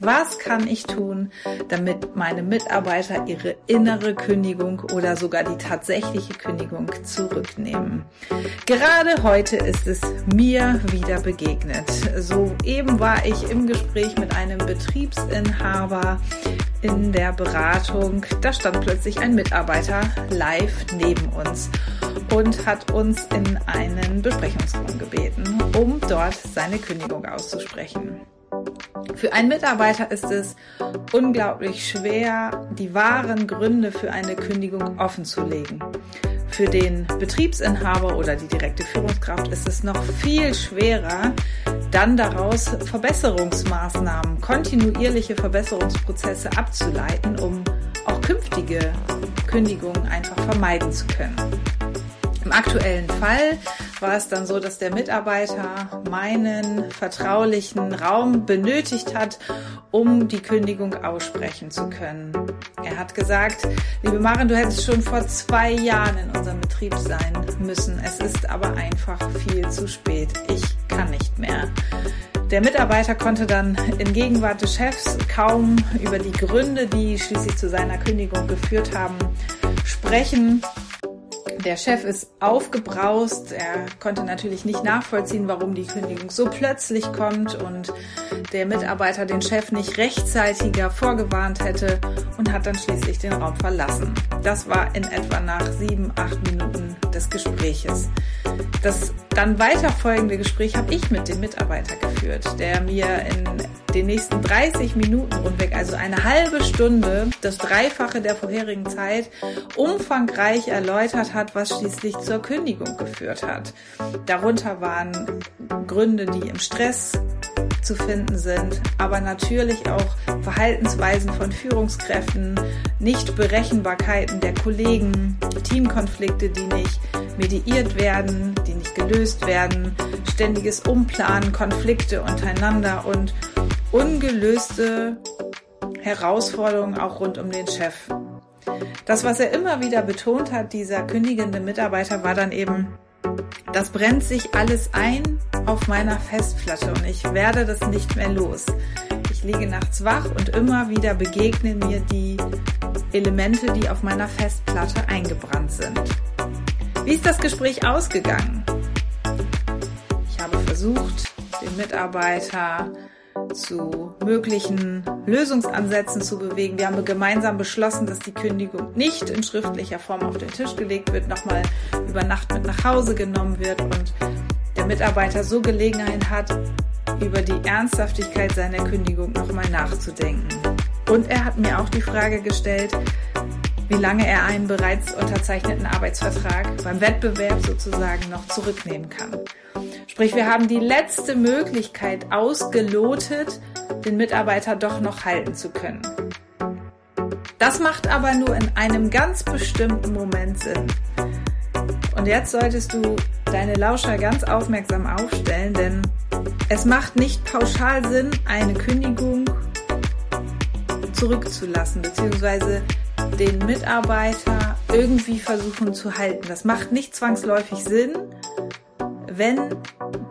Was kann ich tun, damit meine Mitarbeiter ihre innere Kündigung oder sogar die tatsächliche Kündigung zurücknehmen? Gerade heute ist es mir wieder begegnet. Soeben war ich im Gespräch mit einem Betriebsinhaber in der Beratung. Da stand plötzlich ein Mitarbeiter live neben uns und hat uns in einen Besprechungsraum gebeten, um dort seine Kündigung auszusprechen. Für einen Mitarbeiter ist es unglaublich schwer, die wahren Gründe für eine Kündigung offenzulegen. Für den Betriebsinhaber oder die direkte Führungskraft ist es noch viel schwerer, dann daraus Verbesserungsmaßnahmen, kontinuierliche Verbesserungsprozesse abzuleiten, um auch künftige Kündigungen einfach vermeiden zu können. Im aktuellen Fall war es dann so, dass der Mitarbeiter meinen vertraulichen Raum benötigt hat, um die Kündigung aussprechen zu können. Er hat gesagt, liebe Maren, du hättest schon vor zwei Jahren in unserem Betrieb sein müssen. Es ist aber einfach viel zu spät. Ich kann nicht mehr. Der Mitarbeiter konnte dann in Gegenwart des Chefs kaum über die Gründe, die schließlich zu seiner Kündigung geführt haben, sprechen der Chef ist aufgebraust. Er konnte natürlich nicht nachvollziehen, warum die Kündigung so plötzlich kommt und der Mitarbeiter den Chef nicht rechtzeitiger vorgewarnt hätte und hat dann schließlich den Raum verlassen. Das war in etwa nach sieben, acht Minuten des Gespräches. Das dann weiterfolgende Gespräch habe ich mit dem Mitarbeiter geführt, der mir in den nächsten 30 Minuten rundweg, also eine halbe Stunde, das Dreifache der vorherigen Zeit, umfangreich erläutert hat, was schließlich zur Kündigung geführt hat. Darunter waren Gründe, die im Stress zu finden sind, aber natürlich auch Verhaltensweisen von Führungskräften, Nichtberechenbarkeiten der Kollegen, Teamkonflikte, die nicht mediiert werden, die nicht gelöst werden, ständiges Umplanen, Konflikte untereinander und ungelöste Herausforderungen auch rund um den Chef. Das, was er immer wieder betont hat, dieser kündigende Mitarbeiter, war dann eben, das brennt sich alles ein auf meiner Festplatte und ich werde das nicht mehr los. Ich liege nachts wach und immer wieder begegnen mir die Elemente, die auf meiner Festplatte eingebrannt sind. Wie ist das Gespräch ausgegangen? Ich habe versucht, den Mitarbeiter zu möglichen Lösungsansätzen zu bewegen. Wir haben gemeinsam beschlossen, dass die Kündigung nicht in schriftlicher Form auf den Tisch gelegt wird, nochmal über Nacht mit nach Hause genommen wird und der Mitarbeiter so Gelegenheit hat, über die Ernsthaftigkeit seiner Kündigung nochmal nachzudenken. Und er hat mir auch die Frage gestellt, wie lange er einen bereits unterzeichneten Arbeitsvertrag beim Wettbewerb sozusagen noch zurücknehmen kann. Sprich, wir haben die letzte Möglichkeit ausgelotet, den Mitarbeiter doch noch halten zu können. Das macht aber nur in einem ganz bestimmten Moment Sinn. Und jetzt solltest du deine Lauscher ganz aufmerksam aufstellen, denn es macht nicht pauschal Sinn, eine Kündigung zurückzulassen, beziehungsweise den Mitarbeiter irgendwie versuchen zu halten. Das macht nicht zwangsläufig Sinn, wenn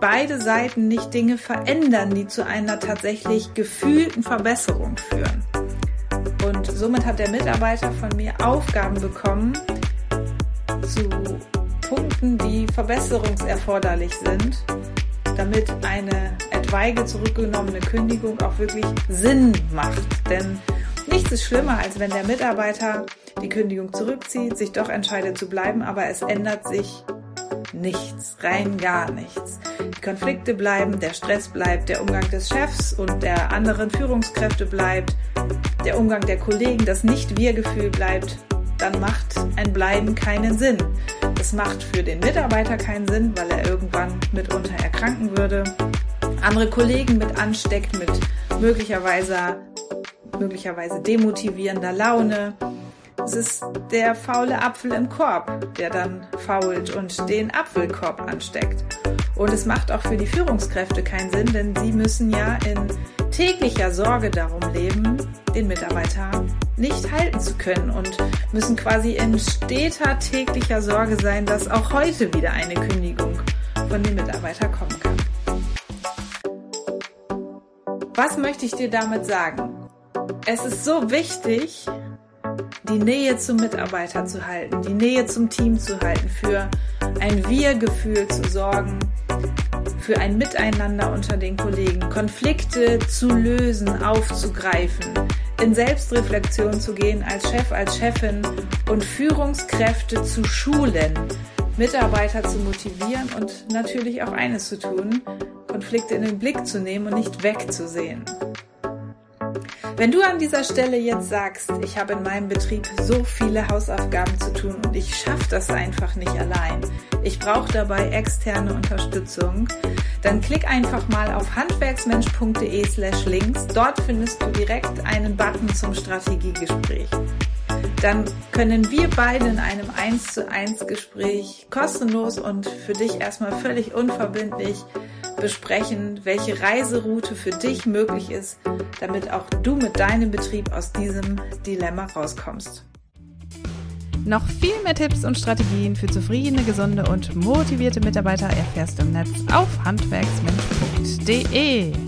beide Seiten nicht Dinge verändern, die zu einer tatsächlich gefühlten Verbesserung führen. Und somit hat der Mitarbeiter von mir Aufgaben bekommen zu Punkten, die verbesserungserforderlich sind, damit eine etwaige zurückgenommene Kündigung auch wirklich Sinn macht. Denn nichts ist schlimmer, als wenn der Mitarbeiter die Kündigung zurückzieht, sich doch entscheidet zu bleiben, aber es ändert sich nichts, rein gar nichts. Die Konflikte bleiben, der Stress bleibt, der Umgang des Chefs und der anderen Führungskräfte bleibt, der Umgang der Kollegen, das Nicht-Wir-Gefühl bleibt, dann macht ein Bleiben keinen Sinn. Es macht für den Mitarbeiter keinen Sinn, weil er irgendwann mitunter erkranken würde, andere Kollegen mit ansteckt, mit möglicherweise, möglicherweise demotivierender Laune, es ist der faule Apfel im Korb, der dann fault und den Apfelkorb ansteckt. Und es macht auch für die Führungskräfte keinen Sinn, denn sie müssen ja in täglicher Sorge darum leben, den Mitarbeiter nicht halten zu können und müssen quasi in steter täglicher Sorge sein, dass auch heute wieder eine Kündigung von dem Mitarbeiter kommen kann. Was möchte ich dir damit sagen? Es ist so wichtig, die Nähe zum Mitarbeiter zu halten, die Nähe zum Team zu halten, für ein Wir-Gefühl zu sorgen, für ein Miteinander unter den Kollegen, Konflikte zu lösen, aufzugreifen, in Selbstreflexion zu gehen als Chef, als Chefin und Führungskräfte zu schulen, Mitarbeiter zu motivieren und natürlich auch eines zu tun, Konflikte in den Blick zu nehmen und nicht wegzusehen. Wenn du an dieser Stelle jetzt sagst, ich habe in meinem Betrieb so viele Hausaufgaben zu tun und ich schaffe das einfach nicht allein, ich brauche dabei externe Unterstützung, dann klick einfach mal auf handwerksmensch.de slash links. Dort findest du direkt einen Button zum Strategiegespräch. Dann können wir beide in einem 1 zu 1 Gespräch kostenlos und für dich erstmal völlig unverbindlich besprechen, welche Reiseroute für dich möglich ist, damit auch du mit deinem Betrieb aus diesem Dilemma rauskommst. Noch viel mehr Tipps und Strategien für zufriedene, gesunde und motivierte Mitarbeiter erfährst du im Netz auf handwerksmensch.de.